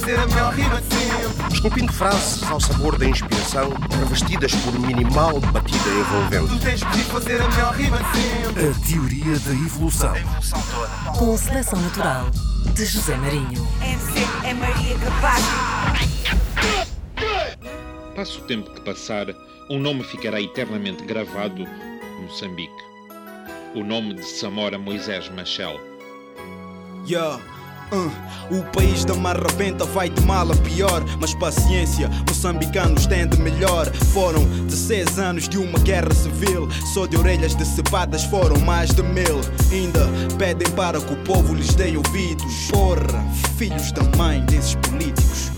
fazer a melhor rima de sempre. Esculpindo frases ao sabor da inspiração, revestidas por minimal batida envolvente. Tu tens de fazer a melhor rima de sempre. A teoria da evolução. A evolução toda. Com seleção natural de José Marinho. MC é Maria Capaz. Passo o tempo que passar, um nome ficará eternamente gravado, Moçambique. O nome de Samora Moisés Machel. Yeah. Uh, o país da marrabenta vai de mal a pior, mas paciência, moçambicanos têm de melhor. Foram 16 anos de uma guerra civil, só de orelhas decepadas foram mais de mil. Ainda pedem para que o povo lhes dê ouvidos. Porra, filhos da mãe desses políticos.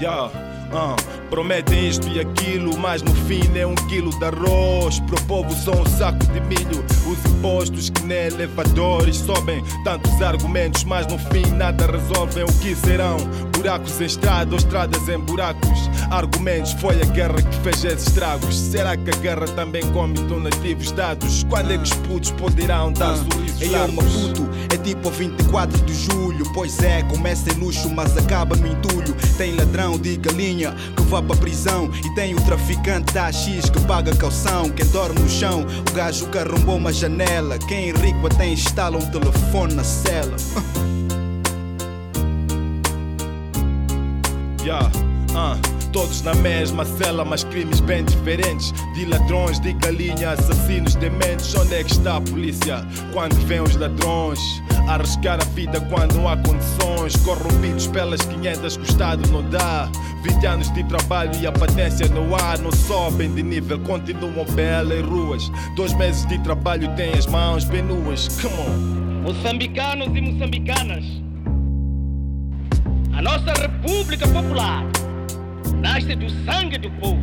Yeah, uh, prometem isto e aquilo, mas no fim é um quilo de arroz. Pro povo só um saco de milho. Os impostos que nem elevadores sobem. Tantos argumentos, mas no fim nada resolvem. O que serão? Buracos em estrada ou estradas em buracos. Argumentos, foi a guerra que fez esses estragos. Será que a guerra também come donativos dados? Quando é que os putos poderão dar sorrisos Ei, eu largos? Maputo é tipo a 24 de julho. Pois é, começa em luxo, mas acaba no entulho. Tem ladrão de galinha que vá pra prisão. E tem o traficante da X que paga calção. Quem dorme no chão, o gajo que arrombou uma janela. Quem é rico até instala um telefone na cela. Yeah, uh, todos na mesma cela, mas crimes bem diferentes. De ladrões, de galinha, assassinos, dementes. Onde é que está a polícia quando vêm os ladrões? Arriscar a vida quando não há condições. Corrompidos pelas 500 que o Estado não dá. 20 anos de trabalho e a patência no ar. Não sobem de nível, continuam pelas ruas. Dois meses de trabalho têm as mãos bem nuas. Come on. Moçambicanos e moçambicanas, a nossa República Popular nasce do sangue do povo.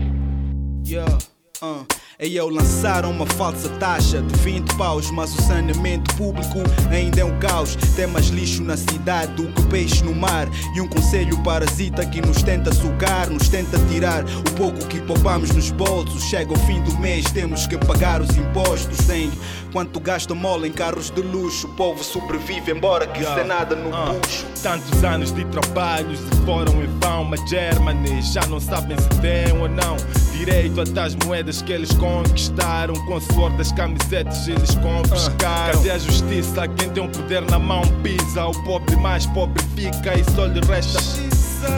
Yeah, uh. Aí eu lançaram uma falsa taxa de 20 paus, mas o saneamento público ainda é um caos. Tem mais lixo na cidade do que peixe no mar. E um conselho parasita que nos tenta sugar, nos tenta tirar o pouco que poupamos nos bolsos. Chega o fim do mês, temos que pagar os impostos. Tem quanto gasta mole em carros de luxo. O povo sobrevive, embora que Yeah. sem nada no bucho. Tantos anos de trabalho se foram em vão, mas Germany já não sabem se tem ou não direito a tais moedas que eles conquistaram. Com suor das camisetas eles confiscaram. Cadê a justiça? Quem tem o poder na mão pisa. O pobre mais pobre fica e só lhe resta.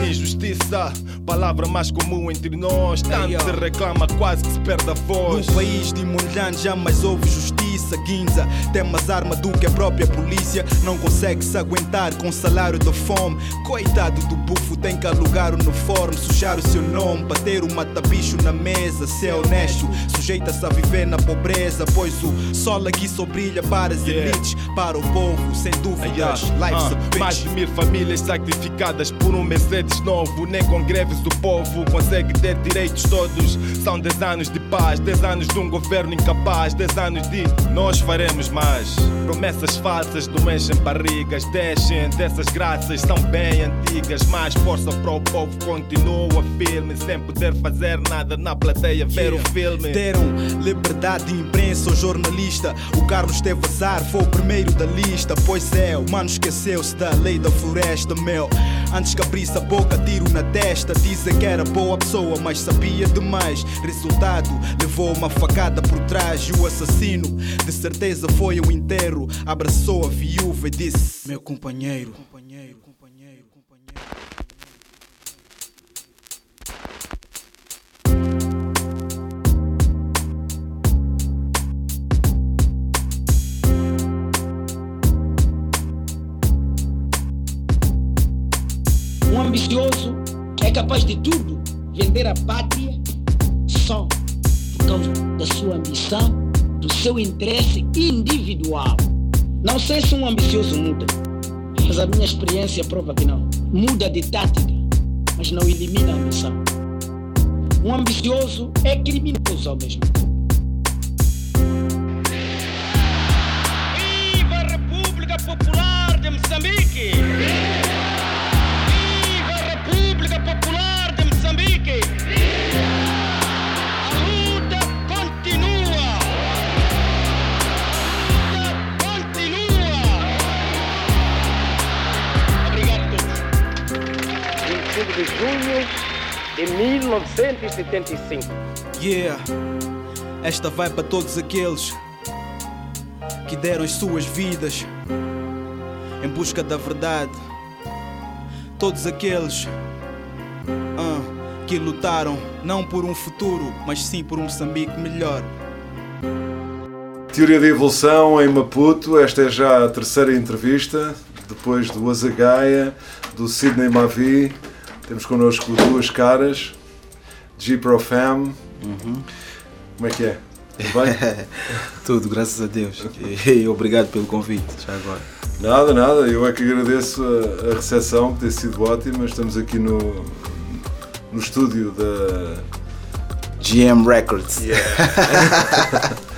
Injustiça, palavra mais comum entre nós. Tanto se reclama, quase que se perde a voz. No país de Monjan jamais houve justiça, Guinza. Tem mais arma do que a própria polícia. Não consegue se aguentar com salário de fome. Coitado do bufo, tem que alugar o uniforme, sujar o seu nome, bater o mata-bicho na mesa. Ser honesto, sujeita-se a viver na pobreza. Pois o sol aqui só brilha para as Yeah. elites, para o povo, sem dúvidas. Life's Ah, a bitch. mais de mil famílias sacrificadas por um Mercedes novo. Nem com greves o povo consegue ter direitos todos. São 10 anos de paz, 10 anos de um governo incapaz, 10 anos de nós faremos mais. Promessas falsas não enchem barrigas, deixem dessas graças são bem antigas. Mais força para o povo continua firme, sem poder fazer nada na plateia ver o Yeah. filme. Deram liberdade de imprensa ao jornalista. O Carlos teve azar, foi o primeiro da lista. Pois é, o mano esqueceu-se da lei da floresta, meu. Antes que abrisse a boca, tiro na testa. Dizem que era boa pessoa, mas sabia demais. Resultado, levou uma facada por trás. E o assassino, de certeza, foi o inteiro. Abraçou a viúva e disse: Meu companheiro. companheiro, companheiro, companheiro. Um ambicioso é capaz de tudo, vender a pátria só causa da sua ambição, do seu interesse individual. Não sei se um ambicioso muda, mas a minha experiência prova que não. Muda de tática, mas não elimina a ambição. Um ambicioso é criminoso ao mesmo tempo. Junho de 1975. Yeah, esta vai para todos aqueles que deram as suas vidas em busca da verdade. Todos aqueles ah, que lutaram não por um futuro, mas sim por um Moçambique melhor. Teoria da Evolução em Maputo, esta é já a terceira entrevista, depois do Azagaia, do Sidney Mavi. Temos connosco duas caras, G-Profam. Uhum. Como é que é? Tudo bem? Tudo, graças a Deus. E obrigado pelo convite, já agora. Nada, nada, eu é que agradeço a, a recepção, que tem sido ótima. Estamos aqui no, no estúdio da GM Records. Yeah.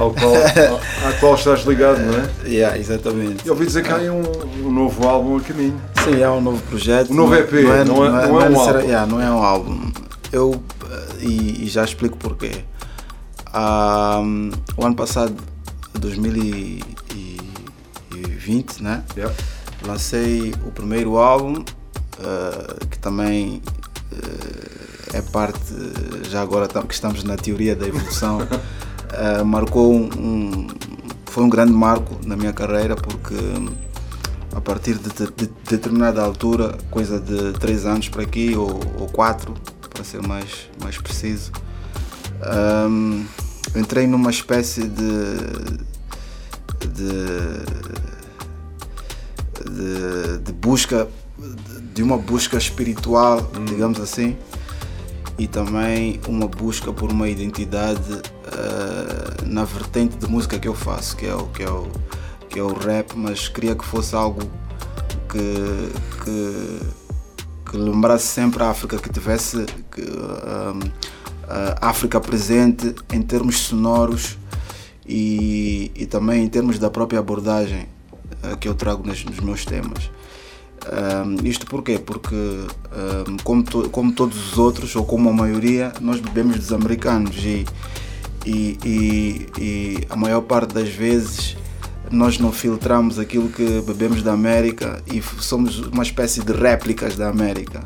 ao qual, ao, à qual estás ligado, não é? Yeah, exatamente. E ouvi dizer que há um, um, novo álbum a caminho. Sim, é um novo projeto. Um novo EP, não é, não é, não é, não é um álbum. Yeah, não é um álbum. Eu, e, e já explico porquê. Um, o ano passado, 2020, né? Yep. Lancei o primeiro álbum, uh, que também uh, é parte, já agora que estamos na teoria da evolução, uh, marcou um, um, foi um grande marco na minha carreira porque a partir de, de, de determinada altura, coisa de 3 anos para aqui ou 4, para ser mais, mais preciso, um, entrei numa espécie de, de, de, de busca, de uma busca espiritual, hum. digamos assim, e também uma busca por uma identidade na vertente de música que eu faço, que é o que é o, que é o rap, mas queria que fosse algo que, que, que lembrasse sempre a África, que tivesse que, um, a África presente em termos sonoros e, e também em termos da própria abordagem uh, que eu trago nos, nos meus temas. Um, isto porquê? Porque, um, como, to, como todos os outros, ou como a maioria, nós bebemos dos americanos e, e, e, e, a maior parte das vezes nós não filtramos aquilo que bebemos da América e somos uma espécie de réplicas da América.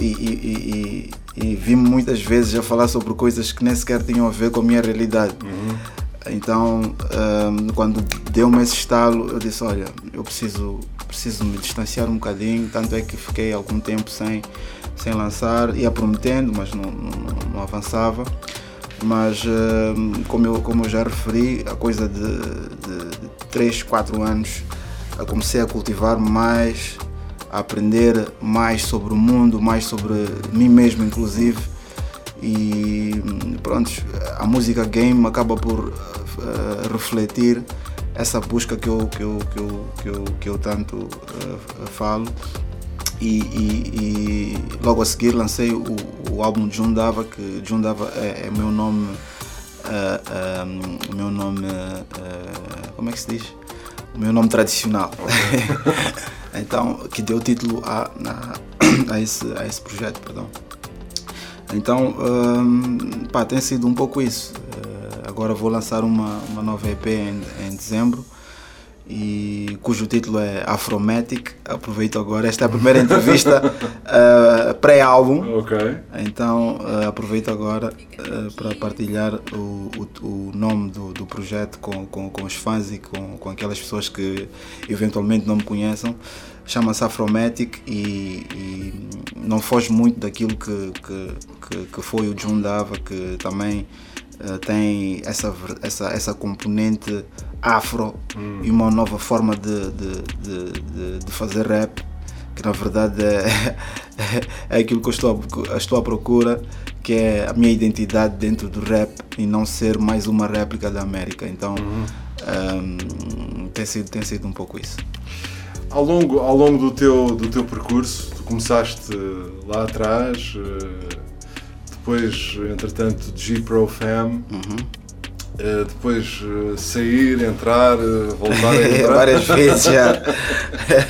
E, e, e vi-me muitas vezes a falar sobre coisas que nem sequer tinham a ver com a minha realidade. Uhum. Então, um, quando deu-me esse estalo, eu disse: Olha, eu preciso, preciso me distanciar um bocadinho. Tanto é que fiquei algum tempo sem, sem lançar, ia prometendo, mas não, não, não avançava. Mas, um, como, eu, como eu já referi, a coisa de, de, de 3, 4 anos, comecei a cultivar mais a aprender mais sobre o mundo, mais sobre mim mesmo, inclusive. E pronto, a música game acaba por uh, refletir essa busca que eu, que eu, que eu, que eu, que eu tanto uh, falo. E, e, e, logo a seguir lancei o, o álbum Jundava, que Jundava é, é meu nome. Uh, um, meu nome. como é que se diz? O meu nome tradicional. Okay. então que deu título a, a, a, esse, a esse projeto, perdão. Então, um, pá, tem sido um pouco isso. Uh, agora vou lançar uma, uma nova EP em, em dezembro e cujo título é Afromatic. Aproveito agora, esta é a primeira entrevista uh, pré-álbum. Então uh, aproveito agora uh, para partilhar o, o, o nome do, do projeto com, com, com, os fãs e com, com aquelas pessoas que eventualmente não me conheçam. Chama-se Afromatic e, e, não foge muito daquilo que, que, que, que foi o John Dava, que também tem essa, essa, essa componente afro hum. e uma nova forma de, de, de, de, fazer rap que na verdade é, é aquilo que eu estou a, estou à procura que é a minha identidade dentro do rap e não ser mais uma réplica da América então uhum. um, tem, sido, tem sido um pouco isso ao longo, ao longo do, teu, do teu percurso tu começaste lá atrás eh, depois entretanto G-Pro Fam uhum Uh, depois uh, sair, entrar, uh, voltar a entrar. Várias vezes já.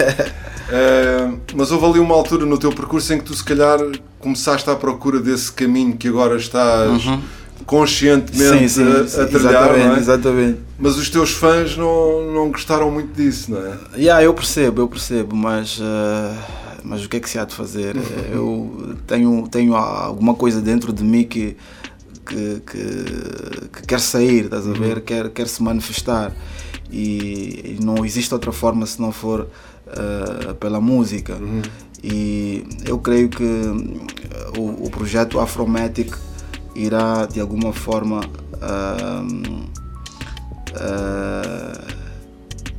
mas houve ali uma altura no teu percurso em que tu se calhar começaste à procura desse caminho que agora estás uhum. conscientemente sim, sim, a, a trilhar, exatamente, não é? exatamente. Mas os teus fãs não, não gostaram muito disso, não é? Yeah, eu percebo, eu percebo, mas mas o que é que se há de fazer? Eu tenho, tenho alguma coisa dentro de mim que, que, que, que quer sair, estás a ver? Quer, quer se manifestar. E, e não existe outra forma se não for uh, pela música. E eu creio que o, o projeto Afromatic irá de alguma forma uh, uh,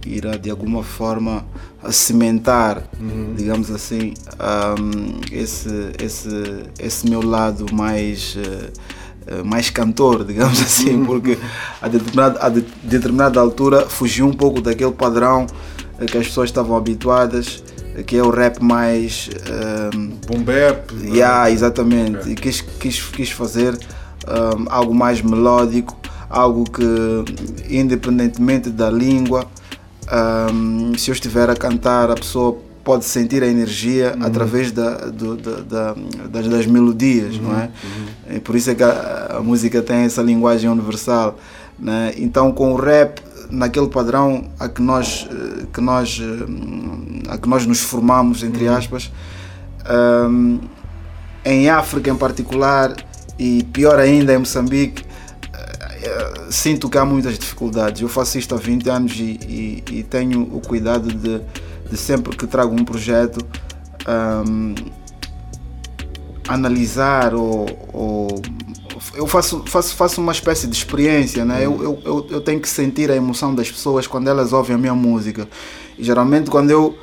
irá de alguma forma cimentar, digamos assim, um, esse, esse, esse meu lado mais, uh, mais cantor, digamos assim, porque a determinada, a de, determinada altura fugiu um pouco daquele padrão uh, que as pessoas estavam habituadas, que é o rap mais. Um, Boom bap. Yeah, exatamente. E quis, quis, quis fazer um, algo mais melódico, algo que, independentemente da língua, um, se eu estiver a cantar, a pessoa pode sentir a energia Uhum. através da, do- da- da- das, das melodias, não é? E por isso é que a, a música tem essa linguagem universal. Né? Então, com o rap, naquele padrão a que nós, eh, que nós, eh, a que nós nos formamos, entre aspas, um, em África em particular e pior ainda em Moçambique, sinto que há muitas dificuldades. Eu faço isto há 20 anos e, e- e tenho o cuidado de, de sempre que trago um projeto ahm, analisar ou, ou- eu faço, faço, faço uma espécie de experiência, né? eu, eu, eu, eu tenho que sentir a emoção das pessoas quando elas ouvem a minha música. E geralmente quando eu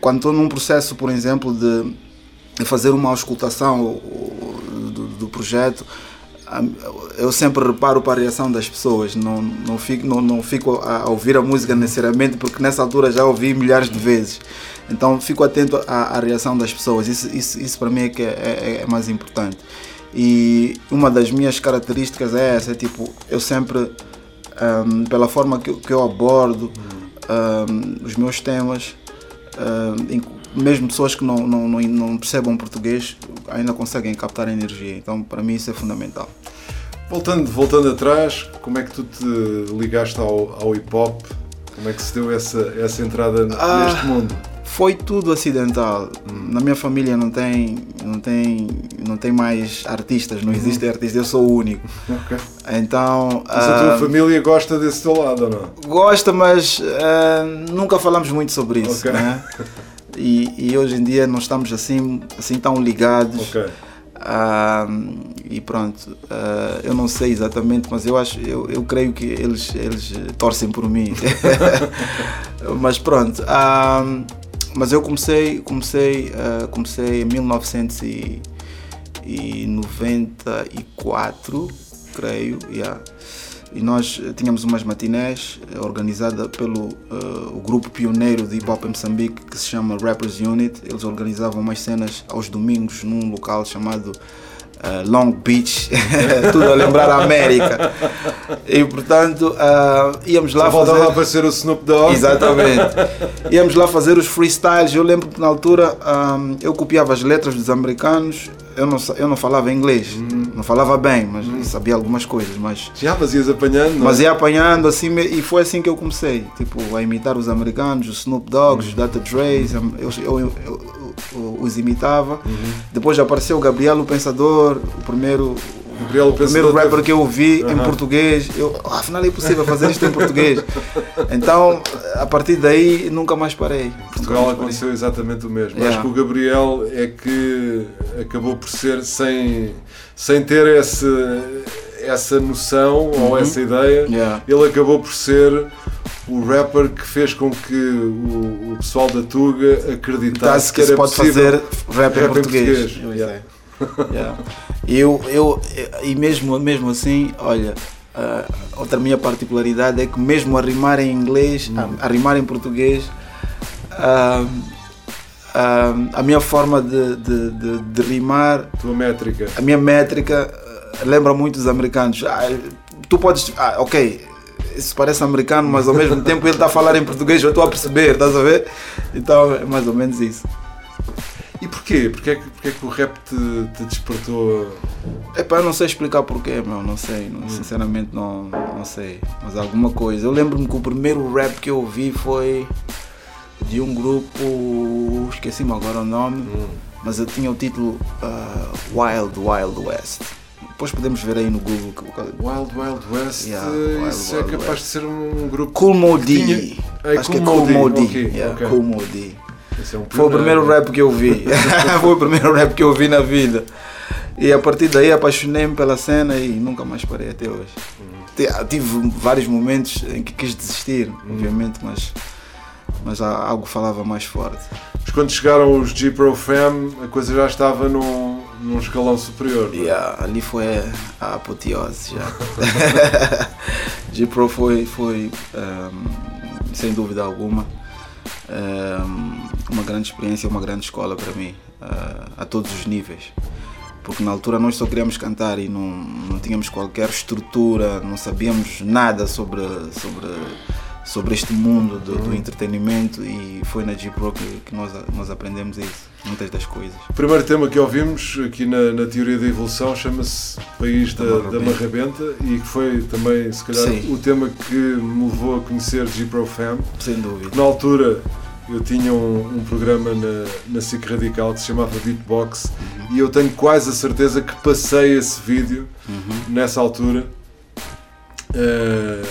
quando estou num processo, por exemplo, de, de fazer uma auscultação do, do projeto, eu sempre reparo para a reação das pessoas, não, não, fico, não, não fico a ouvir a música necessariamente, porque nessa altura já ouvi milhares de vezes. Então fico atento à, à reação das pessoas, isso, isso, isso para mim é que é, é- é mais importante. E uma das minhas características é essa, é tipo, eu sempre, ahm, pela forma que, eu- que eu abordo ahm, os meus temas, inc- mesmo pessoas que não, não, não, não percebam português ainda conseguem captar energia. Então, para mim, isso é fundamental. Voltando, voltando atrás, como é que tu te ligaste ao, ao hip hop? Como é que se deu essa, essa entrada Ah. neste mundo? Foi tudo acidental. Na minha família não tem, não tem, não tem mais artistas, não existem artistas, eu sou o único. Ok. Então. Mas a tua ah, família gosta desse teu lado não? Gosta, mas ah, nunca falamos muito sobre isso. Ok. Né? E, e hoje em dia não estamos assim, assim tão ligados. Ok. Ah, e pronto, ah, eu não sei exatamente, mas eu acho, eu, eu creio que eles, eles torcem por mim. mas pronto, ah, mas eu comecei, comecei, comecei em 1994, creio, yeah. E nós eh, tínhamos umas matinés eh, organizada pelo eh, o grupo pioneiro de hip hop em Moçambique que se chama Rappers Unit. Eles organizavam umas cenas aos domingos num local chamado eh, Long Beach, tudo a lembrar a América. E portanto ah, íamos lá Só fazer. lá aparecer o Snoop Dogg. Exatamente. Íamos lá fazer os freestyles. Eu lembro que na altura ahm, eu copiava as letras dos americanos. Eu não, eu não falava inglês, não falava bem, mas sabia algumas coisas. Mas, Já, mas ias apanhando, é? mas ia apanhando assim e foi assim que eu comecei. Tipo, a imitar os americanos, os Snoop Dogg's, os Dr. Dre's. Eu, eu, eu- eu- os imitava. Depois apareceu o Gabriel o Pensador, o primeiro. Gabriel, o primeiro rapper teve- que eu ouvi em Aham. português, eu, "Ah, afinal é possível fazer isto em português. Então, a partir daí, nunca mais parei. Portugal aconteceu exatamente o mesmo. Yeah. Acho que o Gabriel é que acabou por ser sem, sem ter esse, essa noção ou Uhum. essa ideia, Yeah. ele acabou por ser o rapper que fez com que o, o pessoal da Tuga acreditasse que que era pode possível fazer rap em português. português. Yeah. Yeah. Eu, eu, e mesmo, mesmo assim, olha, ah, outra minha particularidade é que mesmo a rimar em inglês, a, a rimar em português, ah, ah, a minha forma de, de, de, de rimar, Tua métrica. a minha métrica ah, lembra muito dos americanos. Ah, tu podes, ah, ok, isso parece americano, mas ao mesmo tempo ele está a falar em português, eu estou a perceber, estás a ver? Então é mais ou menos isso. E porquê? Porquê, é que- porquê é que o rap te, te despertou? Epá, eu não sei explicar porquê, meu, não sei, não- sinceramente não, não sei, mas alguma coisa. Eu lembro-me que o primeiro rap que eu ouvi foi de um grupo, esqueci-me agora o nome, mas eu tinha o título uh, Wild Wild West. Depois podemos ver aí no Google. Wild Wild West, Yeah, Wild isso Wild é capaz West. de ser um grupo. Cool. Tinha- É, Acho que é Cool Cool Mo Mo D, D. ok, Yeah, ok. Cool Mo D. Esse é um Foi o primeiro pioneiro. rap que eu vi. Foi o primeiro rap que eu vi na vida. E a partir daí apaixonei-me pela cena e nunca mais parei até hoje. Ti- Tive vários momentos em que quis desistir, obviamente, mas, mas algo falava mais forte. Mas quando chegaram os G Pro Fam, a coisa já estava num, num escalão superior. não é? Yeah, ali foi a apoteose já. G-Pro foi, foi ehm, sem dúvida alguma, ehm, uma grande experiência, uma grande escola para mim, eh, a todos os níveis. Porque na altura nós só queríamos cantar e não, não tínhamos qualquer estrutura, não sabíamos nada sobre, sobre, sobre este mundo do, do entretenimento e foi na G-Pro que, que nós, nós aprendemos isso, muitas das coisas. O primeiro tema que ouvimos aqui na, na teoria da evolução chama-se País da, da Marrabenta e que foi também, se calhar, Sim. o tema que me levou a conhecer G Pro Fam. Sem dúvida. Na altura eu tinha um, um programa na, na SIC Radical que se chamava Beatbox Uhum. e eu tenho quase a certeza que passei esse vídeo Uhum. nessa altura. Eh,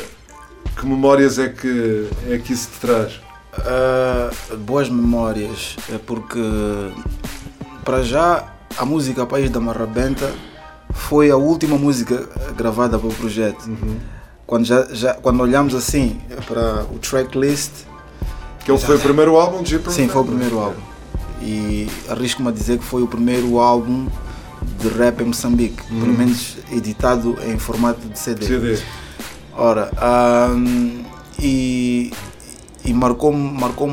que memórias é que, é que isso te traz? Uh, boas memórias, é porque para já a música País da Marrabenta foi a última música gravada para o projeto. Quando, já, já, quando olhamos assim para o tracklist. Que ele foi o primeiro álbum de Sim, foi o primeiro álbum. E arrisco-me a dizer que foi o primeiro álbum de rap em Moçambique, Uhum. pelo menos editado em formato de CD. CD. Ora, ahm, e, e marcou-me marcou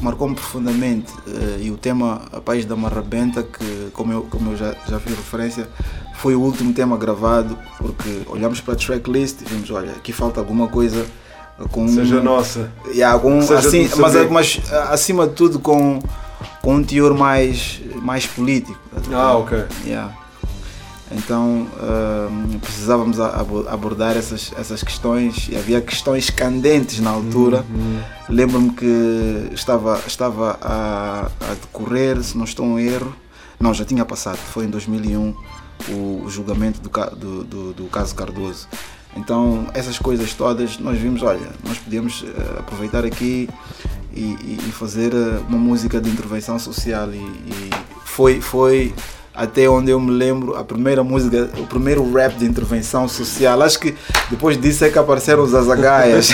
marcou profundamente. eh, e o tema A País da Marrabenta, que, como eu, como eu já, já fiz referência, foi o último tema gravado, porque olhamos para a tracklist e vimos: olha, aqui falta alguma coisa com. Seja nossa. Seja de assim, mas, mas acima de tudo com, com um teor mais, mais político. Ah, ok. Yeah. Então hum, precisávamos abordar essas, essas questões e havia questões candentes na altura. Uhum. Lembro-me que estava, estava a, a decorrer, se não estou em erro, não, já tinha passado, foi em 2001 o, o julgamento do, do, do, do caso Cardoso. Então essas coisas todas nós vimos, olha, nós podíamos eh, aproveitar aqui e, e- e fazer eh, uma música de intervenção social e, e foi, foi até onde eu me lembro, a primeira música, o primeiro rap de intervenção social. Acho que depois disso é que apareceram os Azagaias.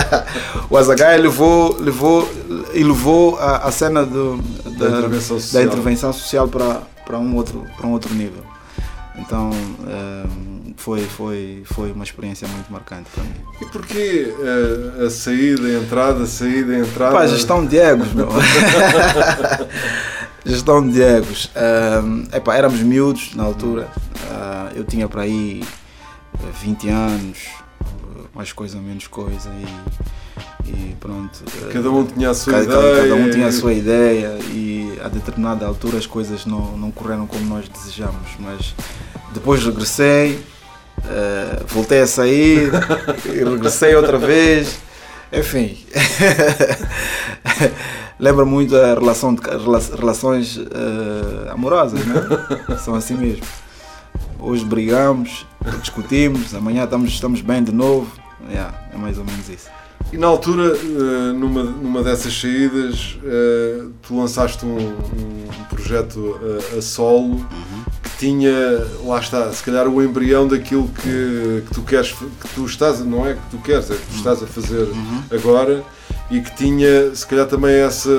o Azagaia levou, levou, levou a, a cena do, Da intervenção social. da intervenção social para, para, um outro, para um outro nível. Então ehm, foi, foi, foi uma experiência muito marcante para mim. E porquê eh, a saída, a entrada, a saída, a entrada? Pá, gestão de egos, meu. gestão de egos. Epá, éramos miúdos na altura. Ah, eu tinha para aí eh, 20 anos, eh, mais coisa, menos coisa. E, e pronto. eh, Cada um tinha a sua cada, ideia. Cada um tinha a sua ideia e a determinada altura as coisas não, não correram como nós desejamos. Mas depois regressei, eh, voltei a sair, e regressei outra vez. Enfim, lembra muito a relação de, rela- relações eh, amorosas, né? São assim mesmo. Hoje brigamos, discutimos, amanhã estamos, estamos bem de novo. Yeah, é mais ou menos isso. E na altura, eh, numa, numa dessas saídas, eh, tu lançaste um, um projeto eh, a solo que tinha, lá está, se calhar o embrião daquilo que, que tu queres, que tu estás, não é que tu queres, é que tu estás a fazer agora e que tinha, se calhar também essa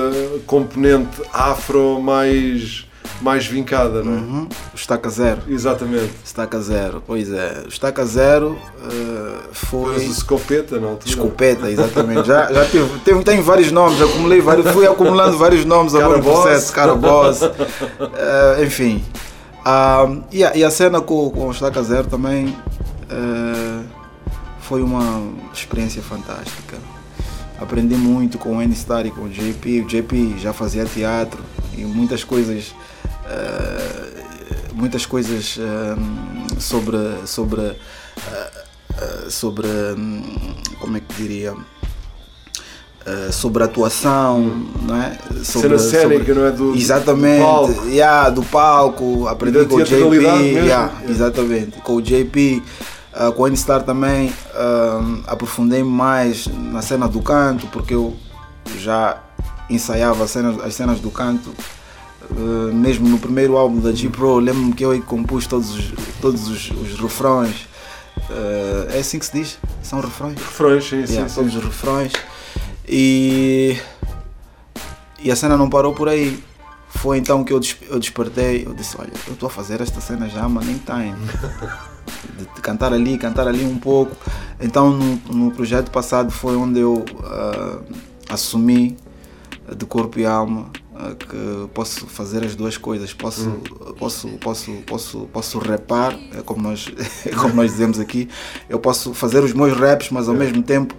componente afro mais, mais vincada, não é? Uhum. O Estaca Zero. Exatamente. Estaca Zero, pois é. O Estaca Zero eh, foi. Mas o Scopeta na altura. Escopeta, exatamente. Já, já tive, tem, tem vários nomes, acumulei vários, fui acumulando vários nomes agora no processo. Cara Boss. Eh, enfim. Ah, e, a, e a cena com, com o Estaca Zero também eh, foi uma experiência fantástica. Aprendi muito com o N-Star e com o JP. O JP já fazia teatro e muitas coisas. eh, muitas coisas eh, sobre sobre eh, sobre hum, como é que diria eh, sobre atuação, não é? Cena Sobre, não é? Do- exatamente, do palco. yeah, do palco, aprendi com o JP, Yeah. exatamente, com o JP, ah, com o N-Star também ah, aprofundei mais na cena do canto, porque eu já ensaiava as cenas, as cenas do canto Uh, mesmo no primeiro álbum da G-Pro, lembro-me que eu compus todos os, todos os, os refrões. Uh, é assim que se diz? São refrões? Refrões, sim, sim, Yeah, sim. Todos os refrões. E, e a cena não parou por aí. Foi então que eu despertei. Eu disse: Olha, eu estou a fazer esta cena já, mas nem time. De, cantar ali, cantar ali um pouco. Então, no, no projeto passado, foi onde eu ah, assumi de corpo e alma ah, que posso fazer as duas coisas. Posso, posso, posso, posso, posso rapar, é como nós, é como nós dizemos aqui. Eu posso fazer os meus raps, mas ao mesmo tempo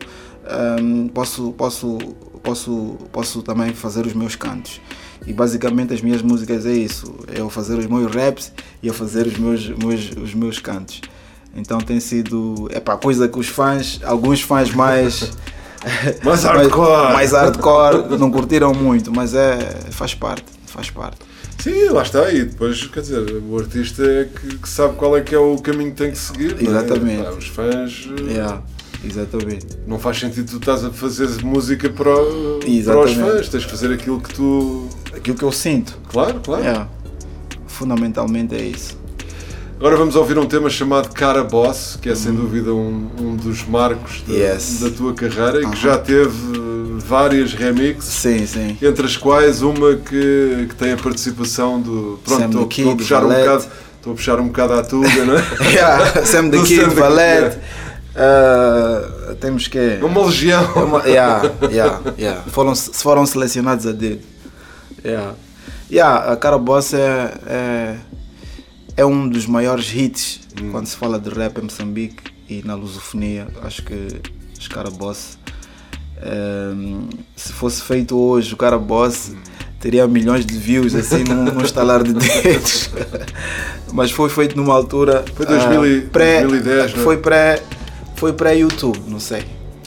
ahm, posso, posso, posso, posso também fazer os meus cantos. E basicamente as minhas músicas é isso, é eu fazer os meus raps e eu fazer os meus, meus, os meus cantos. Então tem sido é pá, coisa que os fãs, alguns fãs mais Mais hardcore. mais hardcore não curtiram muito, mas é faz parte, faz parte. Sim, lá está. E depois, quer dizer, o artista é que, que sabe qual é que é o caminho que tem que seguir. é? Exatamente. Os fãs. eh, Yeah, exatamente. Não faz sentido tu estás a fazer música para, para os fãs, tens que fazer aquilo que tu. Aquilo que eu sinto. Claro, claro. Yeah. Fundamentalmente é isso. Agora vamos ouvir um tema chamado Cara Boss, que é sem dúvida um, um dos marcos da. Yes. da tua carreira e que já teve várias remixes. Sim, sim. Entre as quais uma que, que tem a participação do. Pronto, Sam estou the estou a Kid, puxar um bocado. Estou a puxar um bocado à tuga, não é? yeah, Sam the Kid, Sam the Valete. Uh, temos que. É uma legião. É uma- yeah, yeah, yeah. Foram, foram selecionados a dedo. Yeah. Yeah, a Cara Boss é, é, é um dos maiores hits quando se fala de rap em Moçambique e na lusofonia. Acho que os Cara Boss, ehm, se fosse feito hoje, o Cara Boss teria milhões de views assim num, num estalar de dedos. Mas foi feito numa altura. Foi 2000 e- ah, pré, 2010, não é? Foi pré, foi pré-YouTube, não sei.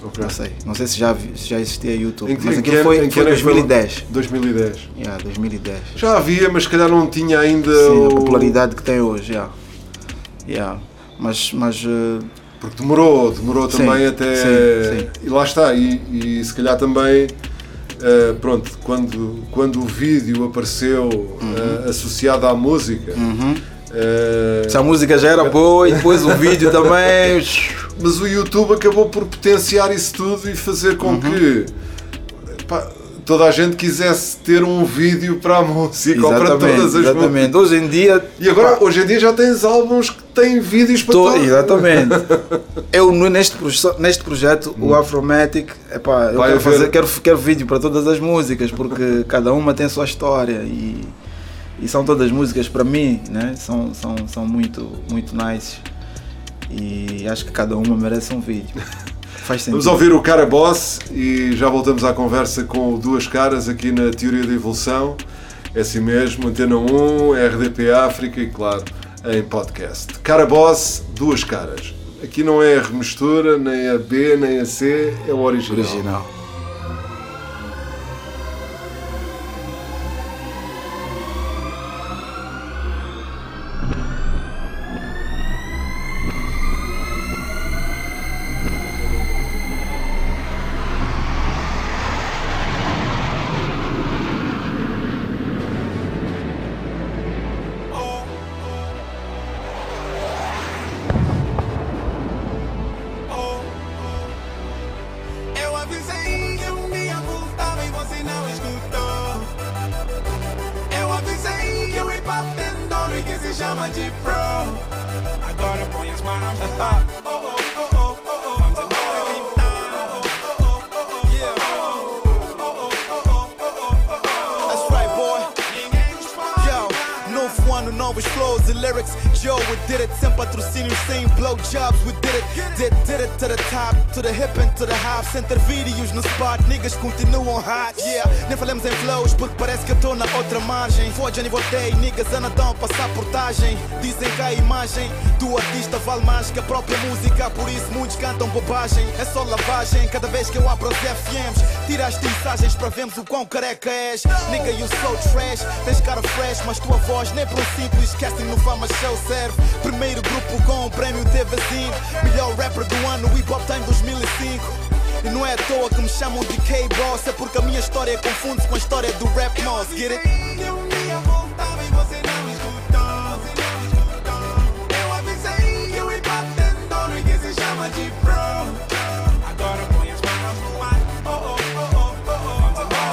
Ok. Não sei. Não sei se já, se já existia YouTube. Em que- mas que aquilo ano- foi, em que foi ano é que foi 2010. 2010. Yeah, 2010. Já havia, mas se calhar não tinha ainda Sim, a o- popularidade que tem hoje. Yeah. Yeah. Mas, mas eh, Porque demorou, demorou Sim, também até. sim, sim. E lá está, e, e se calhar também. eh, pronto, quando, quando o vídeo apareceu eh, associado à música, eh, se a música já era boa e depois o vídeo também. mas o YouTube acabou por potenciar isso tudo e fazer com Uhum. que pá, toda a gente quisesse ter um vídeo para a música ou para Exatamente, todas as exatamente. Hoje em dia. E agora, hoje em dia já tens álbuns que têm vídeos para todos. exatamente. Eu neste, neste projeto, o Afromatic, epá, eu Hum. Vai quero, fazer, quero, quero vídeo para todas as músicas, porque cada uma tem a sua história e, e são todas músicas para mim, né? são, são, são muito, muito nice e acho que cada uma merece um vídeo. Faz sentido. Vamos ouvir o Cara Boss e já voltamos à conversa com o Duas Caras aqui na Teoria da Evolução. É assim mesmo, Antena 1, RDP África e, claro, em podcast. Cara Boss, Duas Caras. Aqui não é a remistura, nem a B, nem a C, é o original. Original. Continuam hot. Yeah, nem falamos em flows, porque parece que eu tô na outra margem. Já nem voltei, niggas andam a passar portagem. Dizem que a imagem do artista vale mais que a própria música, por isso muitos cantam bobagem. É só lavagem, cada vez que eu abro os FMs. Tira as mensagens para vermos o quão careca és. Nigga, you so trash, tens cara fresh, mas tua voz nem para um simples casting no Fama Show serve. Primeiro grupo com o prémio TVzinho. Melhor rapper do ano, hip hop tá em 2005. E não é à toa que me chamam de K-Boss, é porque a minha história confunde-se com a história do rap moss, get it? E. Oh, oh, oh, oh, oh, oh. Oh, oh, oh, oh, oh, oh.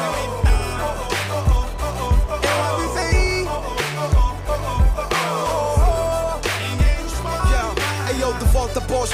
Volta para os.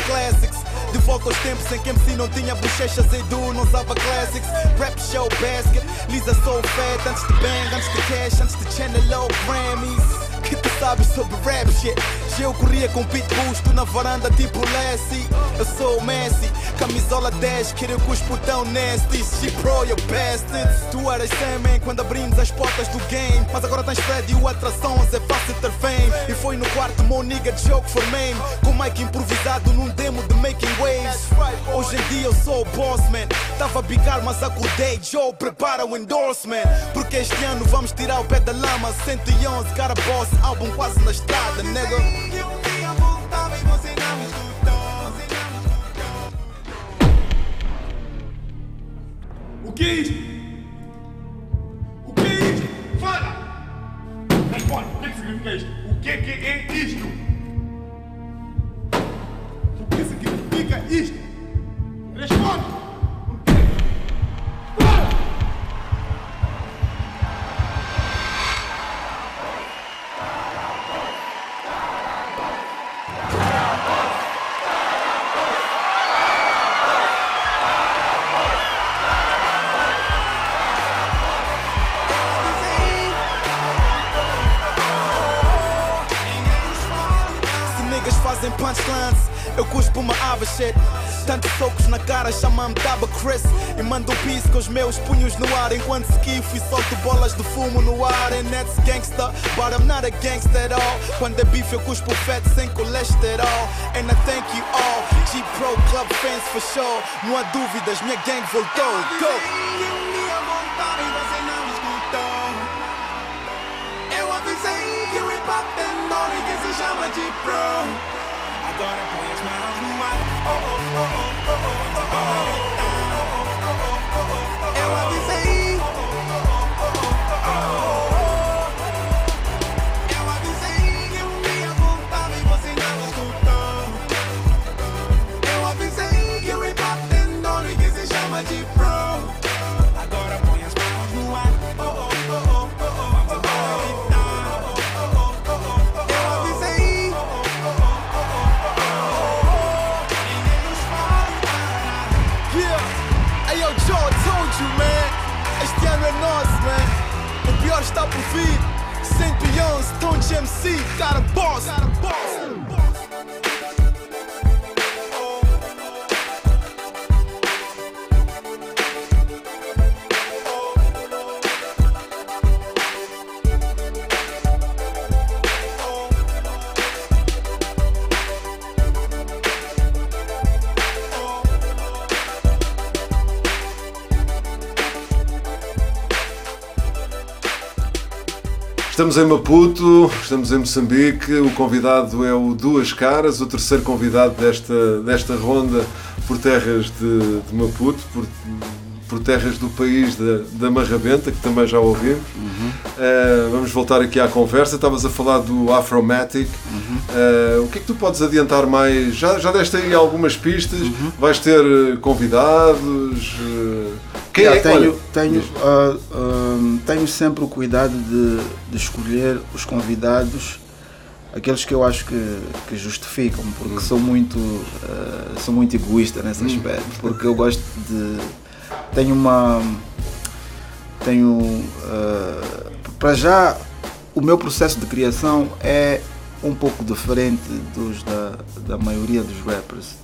De volta aos tempos em que MC não tinha bochechas e Du não usava classics. Rap show basket, Lisa Soul Fat, antes de Bang, antes de Cash, antes de Channel Low Grammys. Que tu sabes sobre rap shit? Eu corria com pitbulls, tu na varanda tipo Lassie. Eu sou o Messi, camisola 10, quero cuspo tão nasty. She pro, you bastards. Tu eras semen quando abrimos as portas do game. Mas agora tens Fred e o atrações, é fácil ter fame. E foi no quarto, meu nigga joke for meme. Com mic improvisado num demo de making waves. Hoje em dia eu sou o boss man. Tava a bicar, mas acordei. Joe, prepara o endorsement. Porque este ano vamos tirar o pé da lama. 111, cara boss, álbum quase na estrada, nigga. O Daba Chris. E mando um piso com os meus punhos no ar. Enquanto esquifo e solto bolas de fumo no ar. And that's gangsta, but I'm not a gangster at all. Quando é bife, eu cuspo fat sem colesterol. And I thank you all, G Pro Club fans for sure. Não há dúvidas, minha gang voltou. Go! Avisei que o hip hop tem e que se chama de pro. Agora põe as mãos no ar. Oh, oh, oh, oh, oh, oh. Vamos 111, Tom de MC, cara boss! Cara boss! Estamos em Maputo, estamos em Moçambique. O convidado é o Duas Caras, o terceiro convidado desta, desta ronda por terras de, de Maputo, por, por terras do país da, da Marrabenta, que também já ouvimos. Uh, vamos voltar aqui à conversa. Estavas a falar do Afromatic. Uh, o que é que tu podes adiantar mais? Já, já deste aí algumas pistas? Vais ter uh, convidados? Uh, quem Yeah, é? tenho, Olha, tenho, tenho sempre o cuidado de, de escolher os convidados, aqueles que eu acho que, que justificam, porque sou muito ah, sou muito egoísta nesse aspecto, porque eu gosto de tenho uma tenho ah, para já o meu processo de criação é um pouco diferente dos da, da maioria dos rappers.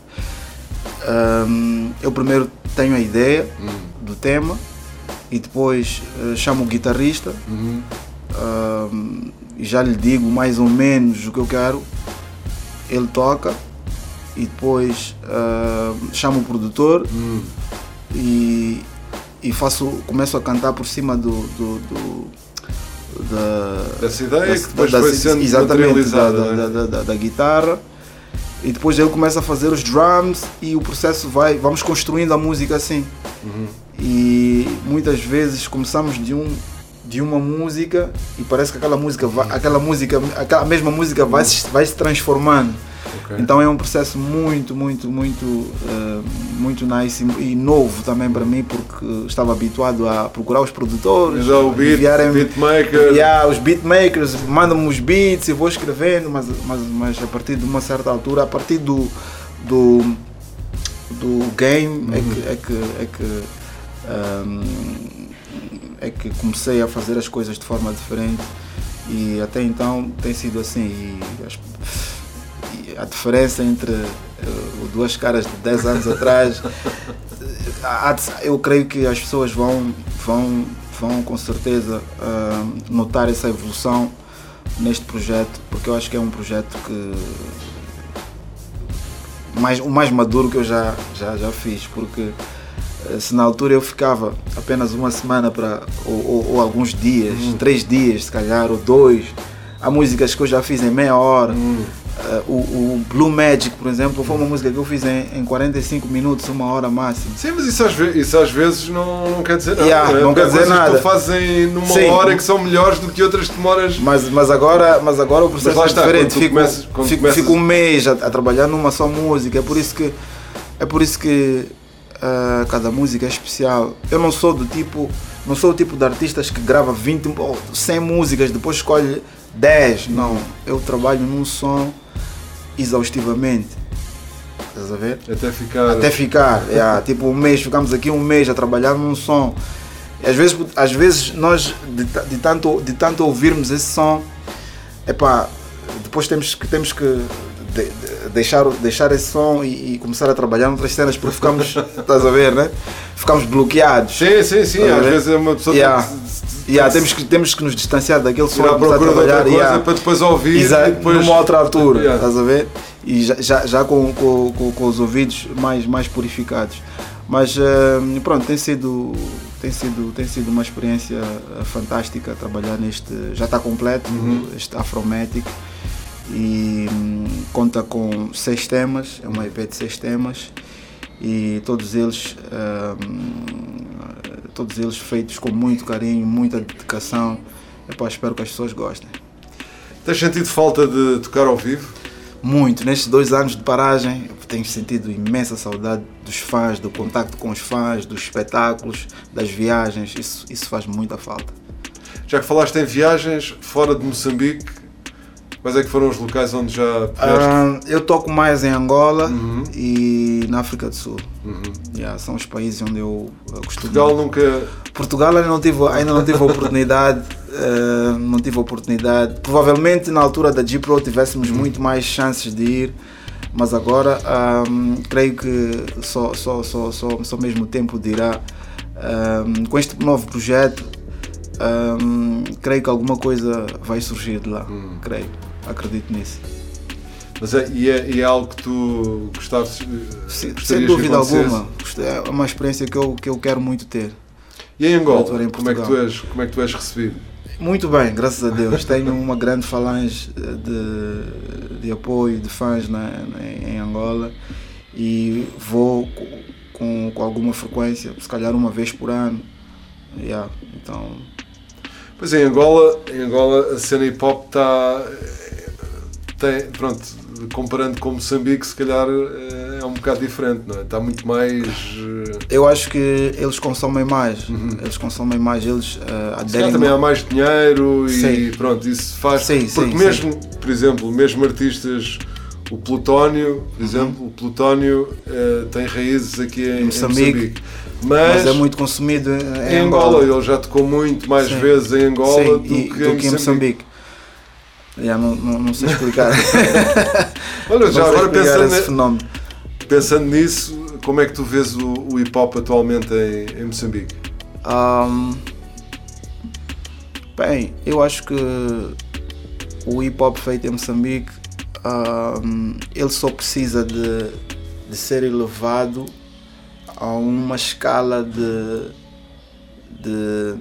Ahm, eu primeiro tenho a ideia do tema e depois eh, chamo o guitarrista ahm, e já lhe digo mais ou menos o que eu quero. Ele toca e depois ahm, chamo o produtor e, e faço, começo a cantar por cima do, do, do- da, Dessa ideia da- que depois da- foi sendo exatamente, da, né? da, da- da- da guitarra e depois ele começa a fazer os drums e o processo vai, vamos construindo a música assim. Uhum. E muitas vezes começamos de um de uma música e parece que aquela música vai, aquela música, aquela mesma música vai se, vai se transformando. Ok. Então é um processo muito, muito, muito, eh, muito nice e, e novo também para mim porque estava habituado a procurar os produtores, o beat, enviarem- beatmaker. Yeah, os beatmakers mandam-me os beats e vou escrevendo, mas, mas, mas a partir de uma certa altura, a partir do, do, do game é que, é que, é que, ahm, é que comecei a fazer as coisas de forma diferente e até então tem sido assim. E e a diferença entre eh, duas caras de 10 anos atrás, de- eu creio que as pessoas vão, vão, vão com certeza notar essa evolução neste projeto, porque eu acho que é um projeto que mais, o mais maduro que eu já, já, já fiz, porque eh, se na altura eu ficava apenas uma semana para ou, ou- ou alguns dias, três dias se calhar, ou dois, há músicas que eu já fiz em meia hora. Eh, o, o Blue Magic, por exemplo, foi uma música que eu fiz em, em 45 minutos, uma hora máximo. Sim, mas isso às, ve- isso às vezes não, não quer dizer nada. Yeah, né? não quer dizer coisas que nada. tu fazem numa Sim. hora que são melhores do que outras demoras. Mas, mas, agora, mas agora o processo é está, diferente. quando tu Fico, começas- fico, começas- fico um mês a, a trabalhar numa só música. É por isso que, é por isso que ah, cada música é especial. Eu não sou do tipo. Não sou o tipo de artistas que grava 20 ou 100 músicas, depois escolhe 10. Não. Eu trabalho num som exaustivamente. Estás a ver? Até ficar. Até ficar. yeah, tipo um mês, ficamos aqui um mês a trabalhar num som. E às vezes, às vezes nós, de, de tanto, de tanto ouvirmos esse som, epá, depois temos que, temos que de- de- deixar, deixar esse som e, e começar a trabalhar noutras cenas porque ficamos, estás a ver, né? Ficamos bloqueados. Sim, sim, sim. Às vezes é uma pessoa Yeah. que- Yeah, temos, que, temos que nos distanciar daquele som começar a trabalhar, coisa yeah. para depois ouvir Exa- e depois- numa outra altura, Yeah. estás a ver? E já, já, já com, com, com, com os ouvidos mais, mais purificados. Mas eh, pronto, tem sido, tem, sido, tem sido uma experiência fantástica trabalhar neste. Já está completo, este Afromatic. E hum, conta com seis temas, é uma EP de seis temas. E todos eles, hum, todos eles feitos com muito carinho, muita dedicação. Epá, espero que as pessoas gostem. Tens sentido falta de tocar ao vivo? Muito. Nestes dois anos de paragem, tenho sentido imensa saudade dos fãs, do contacto com os fãs, dos espetáculos, das viagens. Isso, isso faz muita falta. Já que falaste em viagens fora de Moçambique, quais é que foram os locais onde já? Ah, eu toco mais em Angola e na África do Sul. Yeah, são os países onde eu, eu costumo. Portugal nunca. Portugal ainda não tive, ainda não tive a oportunidade. eh, não tive a oportunidade. Provavelmente na altura da G Pro tivéssemos muito mais chances de ir. Mas agora ahm, creio que só, só, só, só, só mesmo tempo dirá. Ahm, com este novo projeto, ahm, creio que alguma coisa vai surgir de lá. Creio, acredito nisso. Mas é, e, é, e é algo que tu gostavas Sem, gostarias sem que dúvida alguma. É uma experiência que eu, que eu quero muito ter. E em Angola, em como é, que tu és, como é que tu és recebido? Muito bem, graças a Deus. Tenho uma grande falange de, de apoio de fãs na, em Angola e vou co- com, com alguma frequência, se calhar uma vez por ano. Yeah, então, Pois em Angola, em Angola a cena hip hop está. Tem, pronto, comparando com Moçambique, se calhar eh, é um bocado diferente, não é? Está muito mais. eh, eu acho que eles consomem mais. Eles consomem mais, eles uh, calhar aderem também há mais. dinheiro e Sim. pronto, isso faz. Sim, porque sim, mesmo, por exemplo, mesmo artistas, o Plutónio, Uhum. por exemplo, o Plutónio eh, tem raízes aqui em, em Moçambique. Moçambique. Mas, Mas, é muito consumido em, em Angola, ele já tocou muito mais Sim. vezes em Angola Sim, do, e- que, em Moçambique. Yeah, não, não, não sei explicar. Olha, Não já agora pensando, esse fenómeno. pensando nisso, como é que tu vês o, o hip hop atualmente em, em Moçambique? Ahm, bem, eu acho que o hip hop feito em Moçambique ahm, ele só precisa de, de ser elevado a uma escala de, de,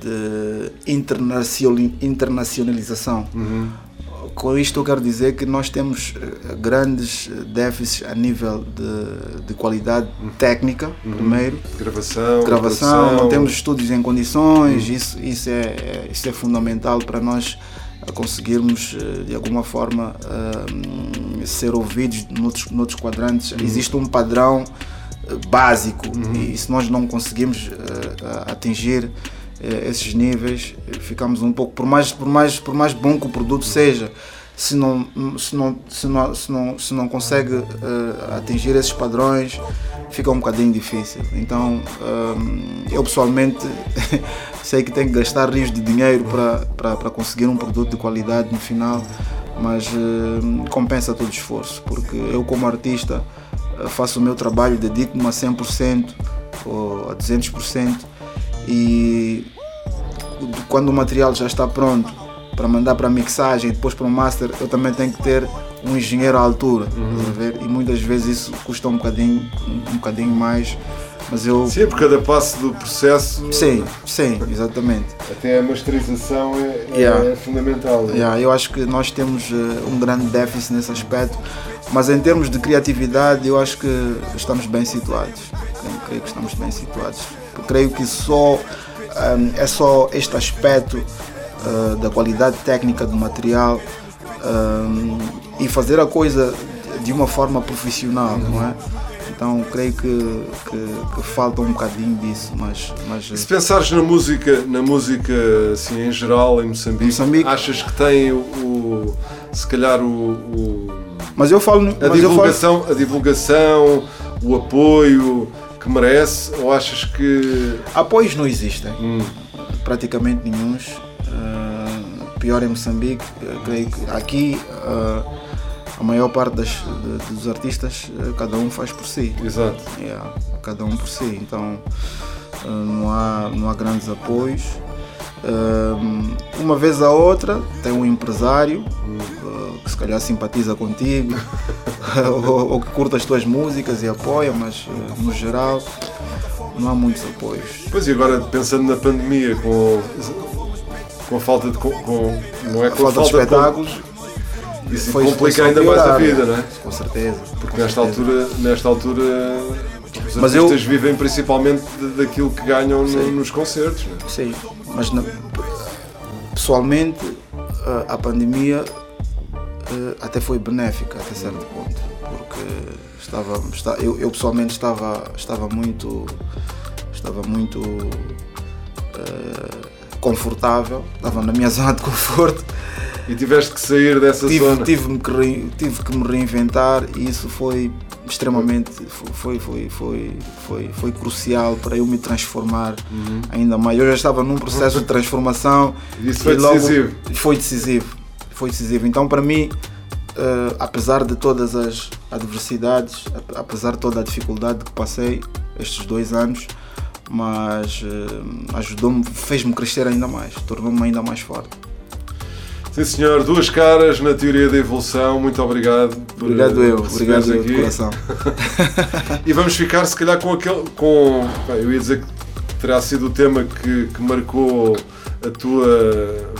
de internacionali- internacionalização. Com isto eu quero dizer que nós temos eh, grandes déficits a nível de, de qualidade técnica, primeiro. Gravação, Gravação, não temos estúdios em condições, isso, isso, é, é- isso é fundamental para nós eh, conseguirmos eh, de alguma forma eh, ser ouvidos noutros, noutros quadrantes. Existe um padrão eh, básico. E se nós não conseguimos atingir esses níveis, ficamos um pouco, por mais, por mais, por mais bom que o produto seja, se não, se não, se não, se não, se não consegue eh, atingir esses padrões, fica um bocadinho difícil. Então, hum, eu pessoalmente sei que tenho que gastar rios de dinheiro para- para para conseguir um produto de qualidade no final, mas hum, compensa todo o esforço, porque eu, como artista, eh, faço o meu trabalho, dedico-me a 100% ou a 200% e quando o material já está pronto para mandar para a mixagem e depois para o master, eu também tenho que ter um engenheiro à altura. ver? E muitas vezes isso custa um bocadinho, um bocadinho mais. Mas eu. Sim, por cada passo do processo. Sim, sim, exatamente. Até a masterização é, é Yeah. fundamental. né? Yeah, eu acho que nós temos eh, um grande déficit nesse aspecto, mas em termos de criatividade, eu acho que estamos bem situados. Eu creio que estamos bem situados. Eu creio que só ehm, é só este aspecto eh, da qualidade técnica do material ehm, e fazer a coisa de uma forma profissional, não é? Então creio que, que, que falta um bocadinho disso, mas, mas E se pensares na música, na música assim, em geral em Moçambique, achas que tem o, o- se calhar o, o- Mas eu falo. a, mas eu falo- divulgação, a divulgação, o apoio que merece, ou achas que Apoios não existem, praticamente nenhuns. Pior em Moçambique, eu creio que aqui uh, a maior parte das, de- dos artistas, uh, cada um faz por si. Exato. Yeah, cada um por si. Então não, há, não há grandes apoios. Uma vez a outra tem um empresário que se calhar simpatiza contigo ou, ou que curta as tuas músicas e apoia, mas no geral não há muitos apoios. Pois e agora pensando na pandemia com, com a falta de com, com- não é com a falta de falta espetáculos, com, isso foi- complica ainda mais a vida, né? não é? Com certeza. Porque com nesta certeza. altura, nesta altura os Mas eu- artistas vivem principalmente de- daquilo que ganham no- nos concertos. não é? Sim, mas na- pessoalmente a- a pandemia eh, até foi benéfica até certo ponto, porque estava, está- eu, eu pessoalmente estava, estava muito, estava muito eh, confortável, estava na minha zona de conforto. E tiveste que sair dessa tive, zona. Tive, que re- tive que me reinventar e isso foi extremamente foi, foi, foi, foi, foi crucial para eu me transformar Uhum. ainda mais. Eu já estava num processo de transformação Isso foi e decisivo. Foi decisivo. Foi decisivo. Então para mim, eh, apesar de todas as adversidades, ap- apesar de toda a dificuldade que passei estes dois anos, mas eh, ajudou-me, fez-me crescer ainda mais, tornou-me ainda mais forte. Sim senhor, duas caras na teoria da evolução, muito obrigado. por, Obrigado eh, eu, receberes obrigado eu de aqui. coração. e vamos ficar se calhar com aquele. Com, bem, eu ia dizer que terá sido o tema que, que marcou a tua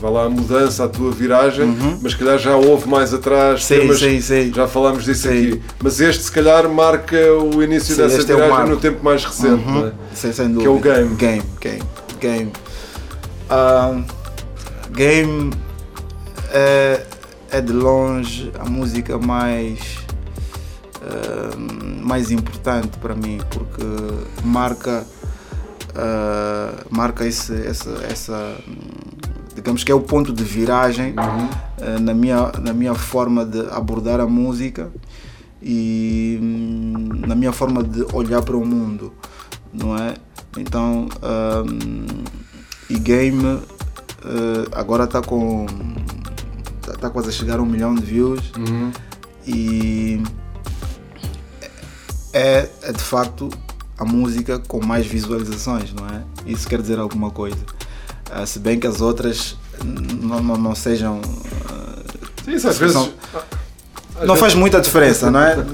vá lá, a mudança, a tua viragem, mas se calhar já houve mais atrás Uhum. Sim, temas, sim, sim. já falámos disso Sim. aqui. Mas este se calhar marca o início Sim, dessa é viragem marco. no tempo mais recente, Uhum. não é? Sem, sem que é o dúvida. game. Game, game, game. Ah, game é, é de longe a música mais, ah, mais importante para mim, porque marca, ah, marca esse, essa, essa, digamos que é o ponto de viragem Uhum. ah, na, minha, na minha forma de abordar a música e hum, na minha forma de olhar para o mundo, não é? Então, hum, e game eh, agora está com. Está tá quase a chegar a um milhão de views. E é, é de facto a música com mais visualizações, não é? Isso quer dizer alguma coisa. Ah, se bem que as outras não, não, não sejam. ah, Sim, isso às vezes- são- às não vezes- faz muita diferença, não é?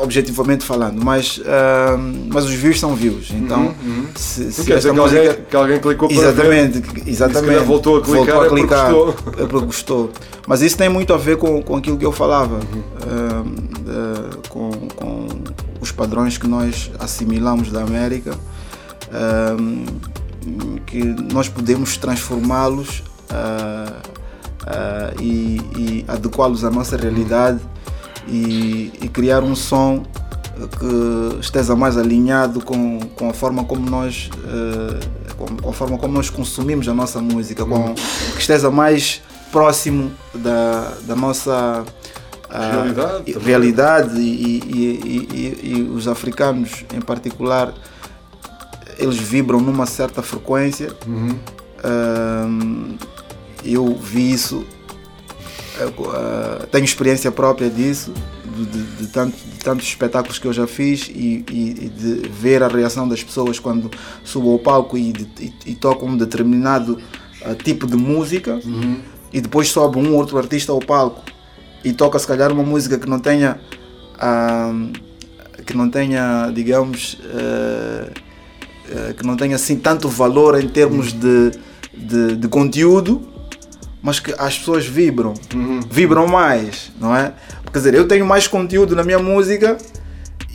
Objetivamente falando, mas, ah, mas os views são views. Então, Uhum, uhum. se, se esta que música. alguém- que alguém clicou para exatamente, ver. que- E se exatamente. calhar voltou a clicar, é porque gostou. é porque gostou. Mas isso tem muito a ver com, com aquilo que eu falava, Uhum. Padrões que nós assimilamos da América, ah, que nós podemos transformá-los ah, ah, e, e adequá-los à nossa realidade e, e criar um som que esteja mais alinhado com, com a forma como nós eh, com, com a forma como nós consumimos a nossa música, com, que esteja mais próximo da, da nossa Realidade também. realidade e, e- e- e- os africanos em particular eles vibram numa certa frequência Uhum. Eu vi isso ah, tenho experiência própria disso de, de- de tanto- de tantos espetáculos que eu já fiz e, e- de ver a reação das pessoas quando subo ao palco e, e- e toco um determinado ah, tipo de música e depois sobe um outro artista ao palco e toca se calhar uma música que não tenha ah, que não tenha digamos eh, eh, que não tenha assim tanto valor em termos de, de, de conteúdo, mas que as pessoas vibram, vibram mais, não é? Quer dizer, eu tenho mais conteúdo na minha música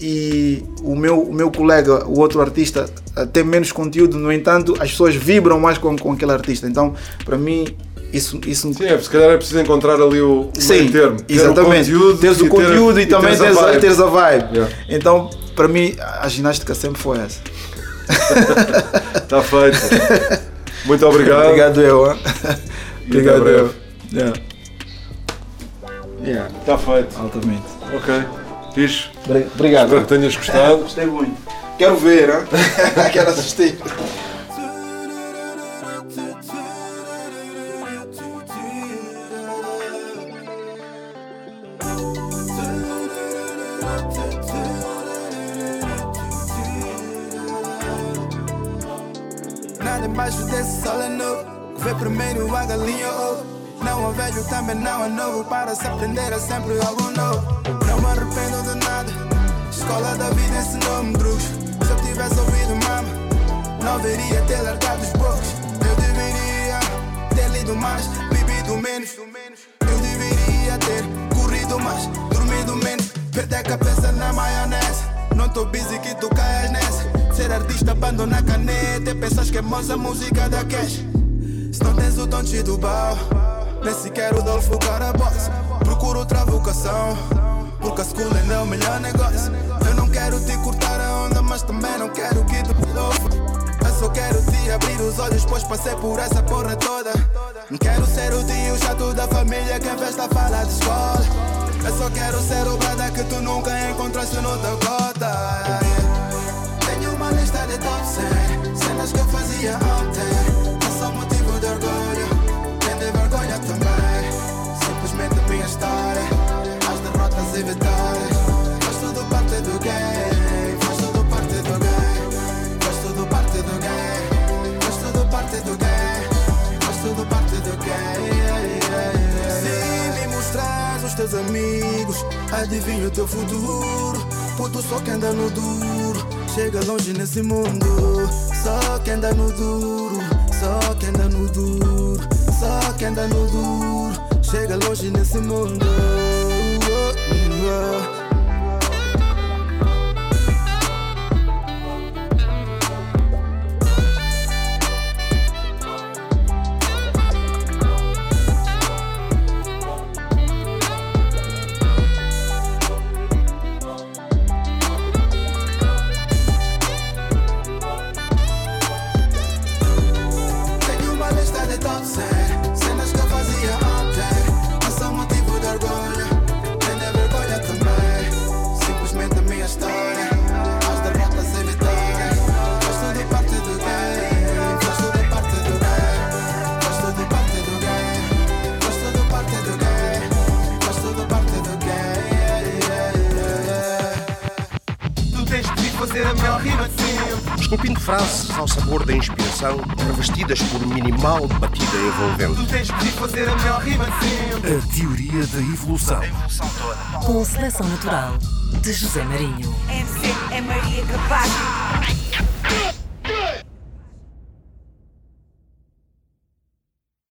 e o meu, o meu colega, o outro artista, eh, tem menos conteúdo, no entanto, as pessoas vibram mais com, com aquele artista. Então, para mim, isso. isso Sim, é, se calhar é preciso encontrar ali o, o Sim, termo. Ter exatamente. O conteúdo teres o ter- conteúdo e, também teres teres, a vibe. teres a vibe. Yeah. Então, para mim, a ginástica sempre foi essa. Está feito. Muito obrigado. Obrigado eu. hein? E Obrigado eu. Yeah. Yeah. Está feito. Altamente. Ok. Fixe. Obrigado. Espero que tenhas gostado. Gostei muito. Quero ver, hein? Quero assistir. Nada embaixo desse sol é novo. Vê primeiro a galinha ovo. Não há velho, também não há novo. Para se aprender é sempre algo novo. Não me arrependo de nada. Escola da vida ensinou-me drugs. Se eu tivesse ouvido mama, não veria ter largado os bocos. Eu deveria ter lido mais, bebido menos. Eu deveria ter corrido mais, dormido menos. Perder a cabeça na maionese. Não tô busy que tu caias nessa. Ser artista, abandona a caneta. E pensas que é moça música da cash. Se não tens o de do bal, nem sequer o Dolfo Caraboss. Procuro outra vocação, porque a school ainda é o melhor negócio. Eu não quero te cortar a onda, mas também não quero que te pilofa. Eu só quero te abrir os olhos, pois passei por essa porra toda. Não quero ser o tio chato da família que em festa fala de escola. Eu só quero ser o brother que tu nunca encontraste no teu cota. yeah. 100 cenas que eu fazia ontem. Não sou motivo de orgulho, nem de vergonha também. Simplesmente minha história, as derrotas e vitórias. Faz tudo parte do game, faz tudo parte do game. Faz tudo parte do game, faz tudo parte do game. Faz tudo parte do game. Me mostras os teus amigos, adivinha o teu futuro. Puto só quem anda no duro, chega longe nesse mundo. Só quem anda no duro, só quem anda no duro, só quem anda no duro, chega longe nesse mundo. Tenho minimal batida envolvente. Tu tens que fazer a melhor rima sempre. A teoria da evolução. A evolução toda. Com seleção natural de José Marinho. MC é Maria Capaz.